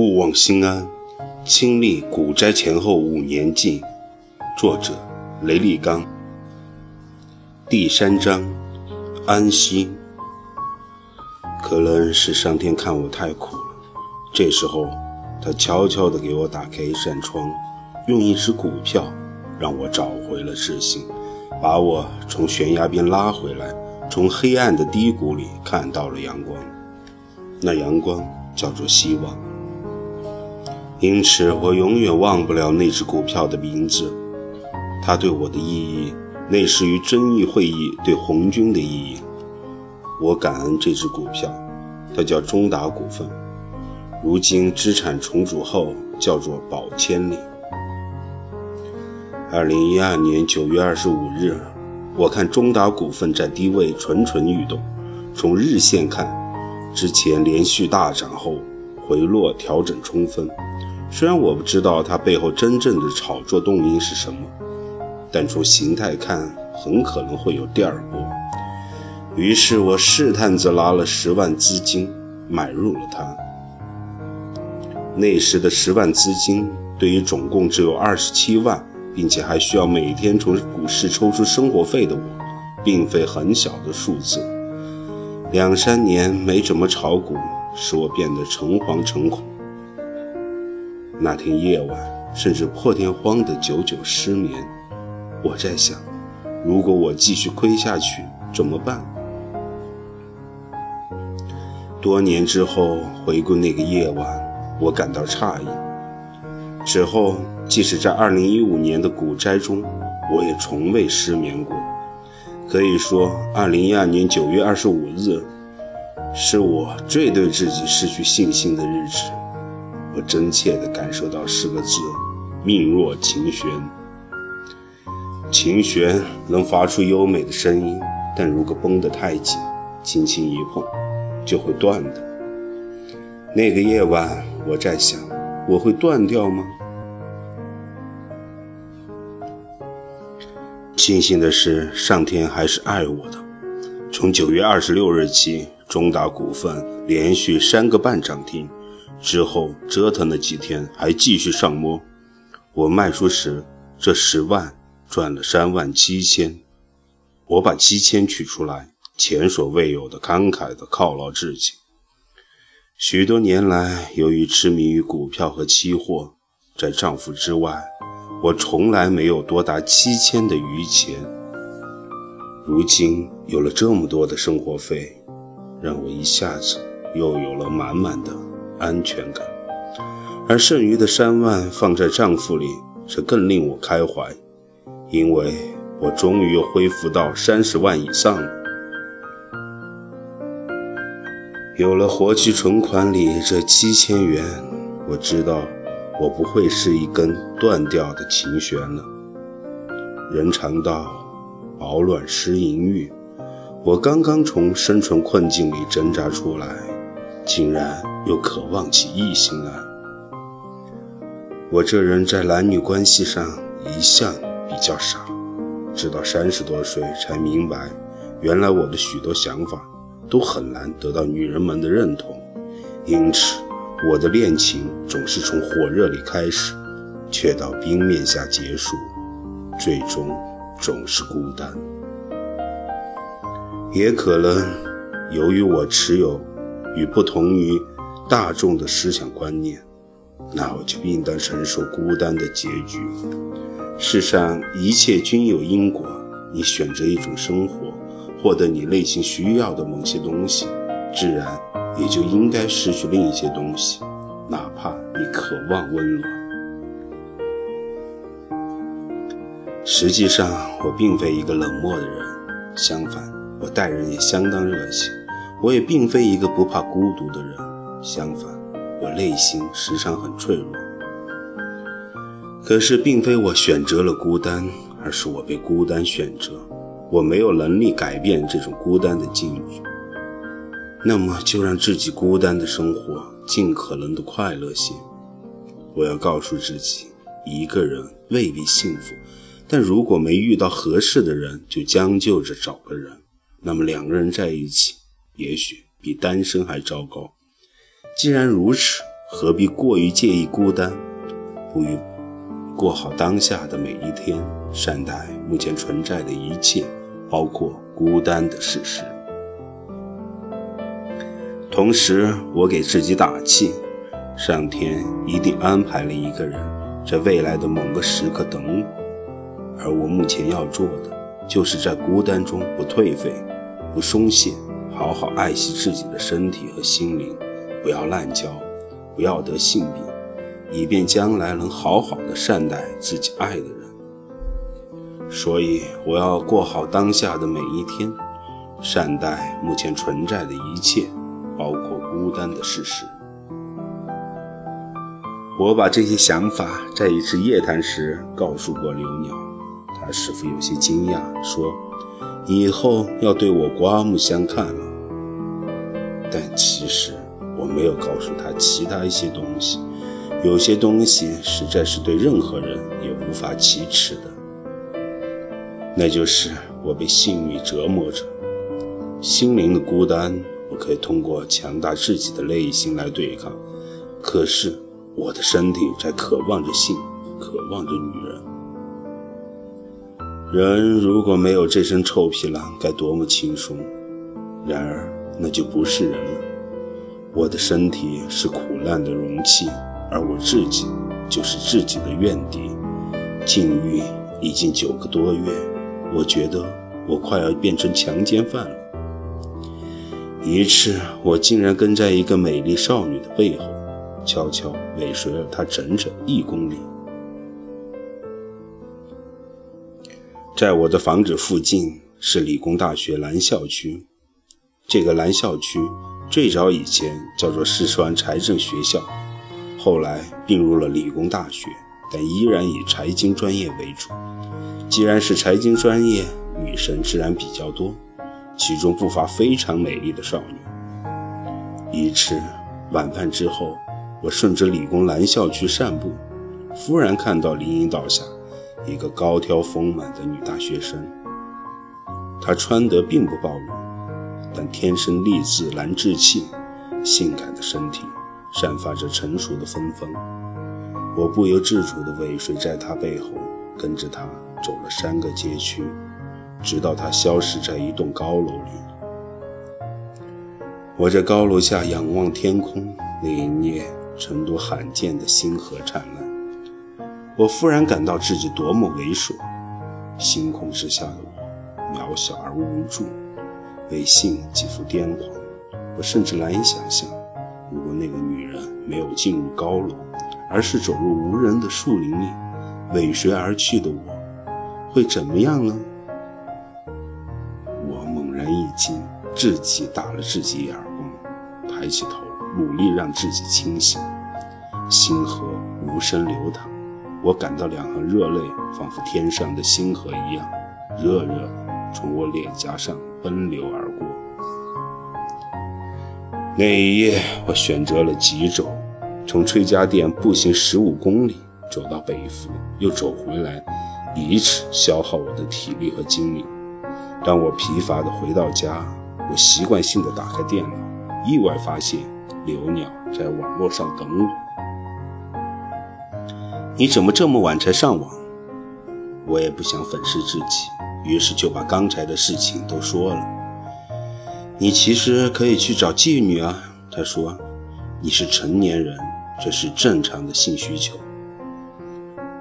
勿忘心安，亲历股灾前后五年记。作者：雷立刚。第三章：安息。可能是上天看我太苦了，这时候他悄悄地给我打开一扇窗，用一只股票让我找回了自信，把我从悬崖边拉回来，从黑暗的低谷里看到了阳光。那阳光叫做希望。因此，我永远忘不了那只股票的名字，它对我的意义，类似于遵义会议对红军的意义。我感恩这只股票，它叫中达股份，如今资产重组后叫做宝千里。二零一二年九月二十五日，我看中达股份在低位蠢蠢欲动，从日线看，之前连续大涨后回落调整充分。虽然我不知道它背后真正的炒作动因是什么，但从形态看，很可能会有第二波。于是我试探着拿了十万资金买入了它。那时的十万资金，对于总共只有二十七万，并且还需要每天从股市抽出生活费的我，并非很小的数字。两三年没怎么炒股，使我变得诚惶诚恐。那天夜晚，甚至破天荒的久久失眠。我在想，如果我继续亏下去怎么办？多年之后回顾那个夜晚，我感到诧异。之后，即使在2015年的股灾中，我也从未失眠过。可以说，2012年9月25日，是我最对自己失去信心的日子。我真切地感受到四个字：命若琴弦。琴弦能发出优美的声音，但如果绷得太紧，轻轻一碰就会断的。那个夜晚，我在想，我会断掉吗？庆幸的是，上天还是爱我的。从九月二十六日起，中达股份连续三个半涨停。之后折腾了几天，还继续上摸。我卖出时，这十万赚了三万七千。我把七千取出来，前所未有的慷慨地犒劳自己。许多年来，由于痴迷于股票和期货，在丈夫之外，我从来没有多达七千的余钱。如今有了这么多的生活费，让我一下子又有了满满的。安全感，而剩余的三万放在账户里，则更令我开怀，因为我终于恢复到三十万以上了。有了活期存款里这七千元，我知道我不会是一根断掉的琴弦了。人常道，饱暖思淫欲，我刚刚从生存困境里挣扎出来。竟然又渴望起异性来。我这人在男女关系上一向比较傻，直到三十多岁才明白，原来我的许多想法都很难得到女人们的认同。因此，我的恋情总是从火热里开始，却到冰面下结束，最终总是孤单。也可能由于我持有。与不同于大众的思想观念，那我就应当承受孤单的结局。世上一切均有因果，你选择一种生活，获得你内心需要的某些东西，自然也就应该失去另一些东西，哪怕你渴望温暖。实际上，我并非一个冷漠的人，相反，我待人也相当热情。我也并非一个不怕孤独的人，相反，我内心时常很脆弱。可是，并非我选择了孤单，而是我被孤单选择。我没有能力改变这种孤单的境遇，那么就让自己孤单的生活尽可能的快乐些。我要告诉自己，一个人未必幸福，但如果没遇到合适的人，就将就着找个人。那么两个人在一起。也许比单身还糟糕。既然如此，何必过于介意孤单？不如过好当下的每一天，善待目前存在的一切，包括孤单的事实。同时，我给自己打气：上天一定安排了一个人，在未来的某个时刻等我。而我目前要做的，就是在孤单中不颓废，不松懈，好好爱惜自己的身体和心灵，不要滥交，不要得性病，以便将来能好好的善待自己爱的人。所以，我要过好当下的每一天，善待目前存在的一切。包括孤单的事实。我把这些想法在一次夜谈时告诉过刘鸟，他似乎有些惊讶，说：“以后要对我刮目相看了。”但其实我没有告诉他其他一些东西，有些东西实在是对任何人也无法启齿的，那就是我被性欲折磨着，心灵的孤单。我可以通过强大自己的内心来对抗，可是我的身体在渴望着性，渴望着女人。人如果没有这身臭皮囊，该多么轻松！然而那就不是人了。我的身体是苦难的容器，而我自己就是自己的怨敌。禁欲已经九个多月，我觉得我快要变成强奸犯了。一次，我竟然跟在一个美丽少女的背后，悄悄尾随了她整整一公里。在我的房子附近是理工大学南校区，这个南校区最早以前叫做四川财政学校，后来并入了理工大学，但依然以财经专业为主。既然是财经专业，女生自然比较多。其中不乏非常美丽的少女。一次晚饭之后，我顺着理工男校区散步，忽然看到林荫道下一个高挑丰满的女大学生。她穿得并不暴露，但天生丽质难自弃，性感的身体散发着成熟的芬芳。我不由自主地尾随在她背后，跟着她走了三个街区。直到她消失在一栋高楼里，我在高楼下仰望天空，那一夜，成都罕见的星河灿烂。我忽然感到自己多么猥琐，星空之下的我，渺小而无助，为性几乎癫狂。我甚至难以想象，如果那个女人没有进入高楼，而是走入无人的树林里，尾随而去的我，会怎么样呢？我猛然一惊，自己打了自己一耳光，抬起头，努力让自己清醒。星河无声流淌，我感到两行热泪，仿佛天上的星河一样，热热的从我脸颊上奔流而过。那一夜，我选择了急走，从崔家店步行十五公里，走到北服，又走回来，以此消耗我的体力和精力。当我疲乏地回到家，我习惯性地打开电脑，意外发现刘鸟在网络上等我。你怎么这么晚才上网？我也不想粉饰自己，于是就把刚才的事情都说了。你其实可以去找妓女啊，他说，你是成年人，这是正常的性需求。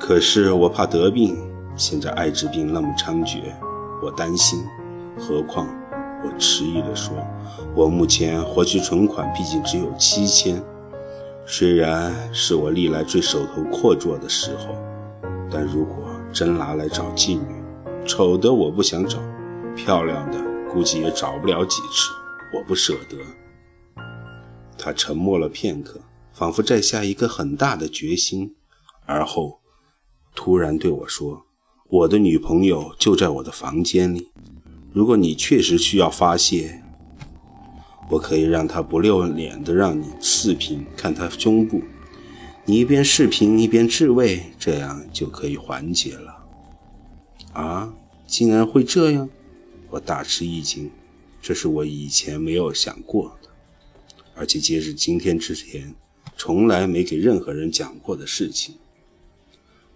可是我怕得病，现在艾滋病那么猖獗。我担心，何况我迟疑地说：“我目前活期存款毕竟只有七千，虽然是我历来最手头阔绰的时候，但如果真拿来找妓女，丑的我不想找，漂亮的估计也找不了几次，我不舍得。”他沉默了片刻，仿佛在下一个很大的决心，而后突然对我说。我的女朋友就在我的房间里。如果你确实需要发泄，我可以让他不露脸的让你视频看他胸部，你一边视频一边自慰，这样就可以缓解了。啊，竟然会这样！我大吃一惊，这是我以前没有想过的。而且截至今天之前，从来没给任何人讲过的事情。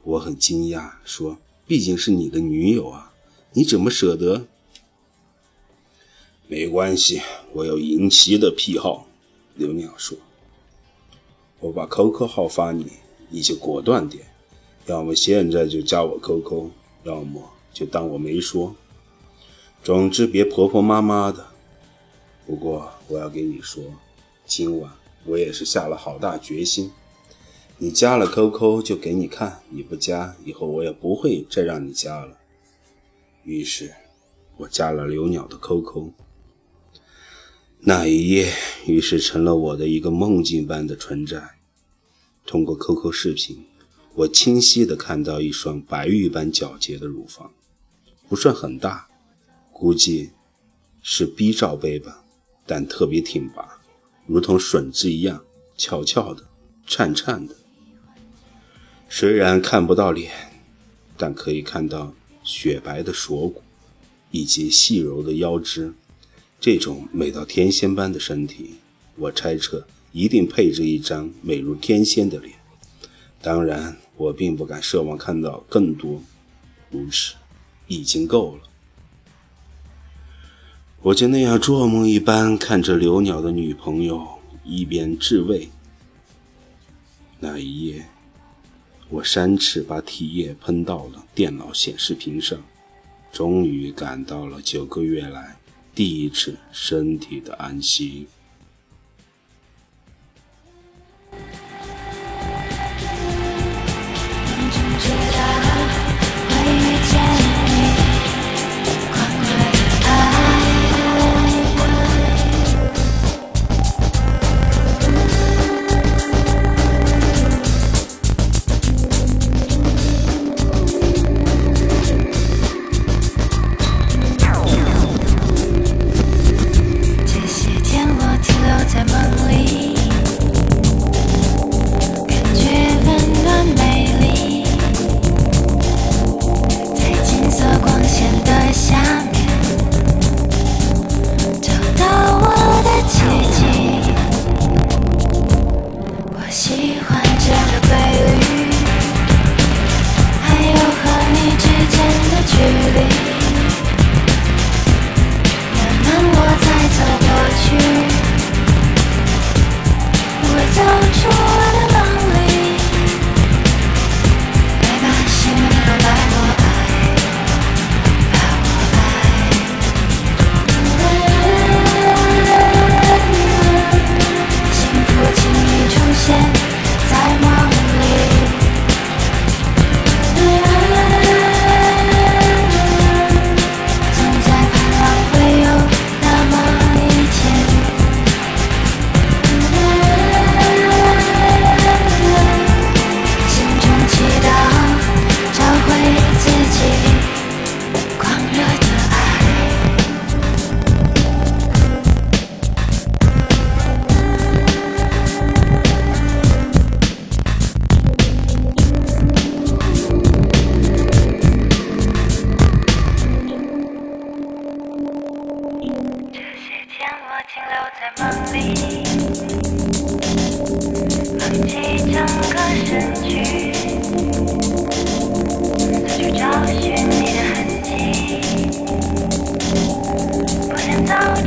我很惊讶，说：“毕竟是你的女友啊，你怎么舍得？”没关系，我有淫奇的癖好。刘鸟说：“我把 QQ 号发你，你就果断点，要么现在就加我 QQ，要么就当我没说。总之别婆婆妈妈的。不过我要跟你说，今晚我也是下了好大决心。你加了 QQ 就给你看，你不加，以后我也不会再让你加了。”于是，我加了刘鸟的 QQ。那一夜，于是成了我的一个梦境般的存在。通过 QQ 视频，我清晰地看到一双白玉般皎洁的乳房，不算很大，估计是 B 罩杯吧，但特别挺拔，如同笋子一样翘翘的、颤颤的。虽然看不到脸，但可以看到雪白的锁骨以及细柔的腰肢。这种美到天仙般的身体，我猜测一定配着一张美如天仙的脸。当然，我并不敢奢望看到更多，如此已经够了。我就那样做梦一般看着刘鸟的女朋友，一边自慰。那一夜，我三次把体液喷到了电脑显示屏上，终于感到了九个月来。第一次身体的安息。留在梦里放弃整个身找寻你的痕迹不想走出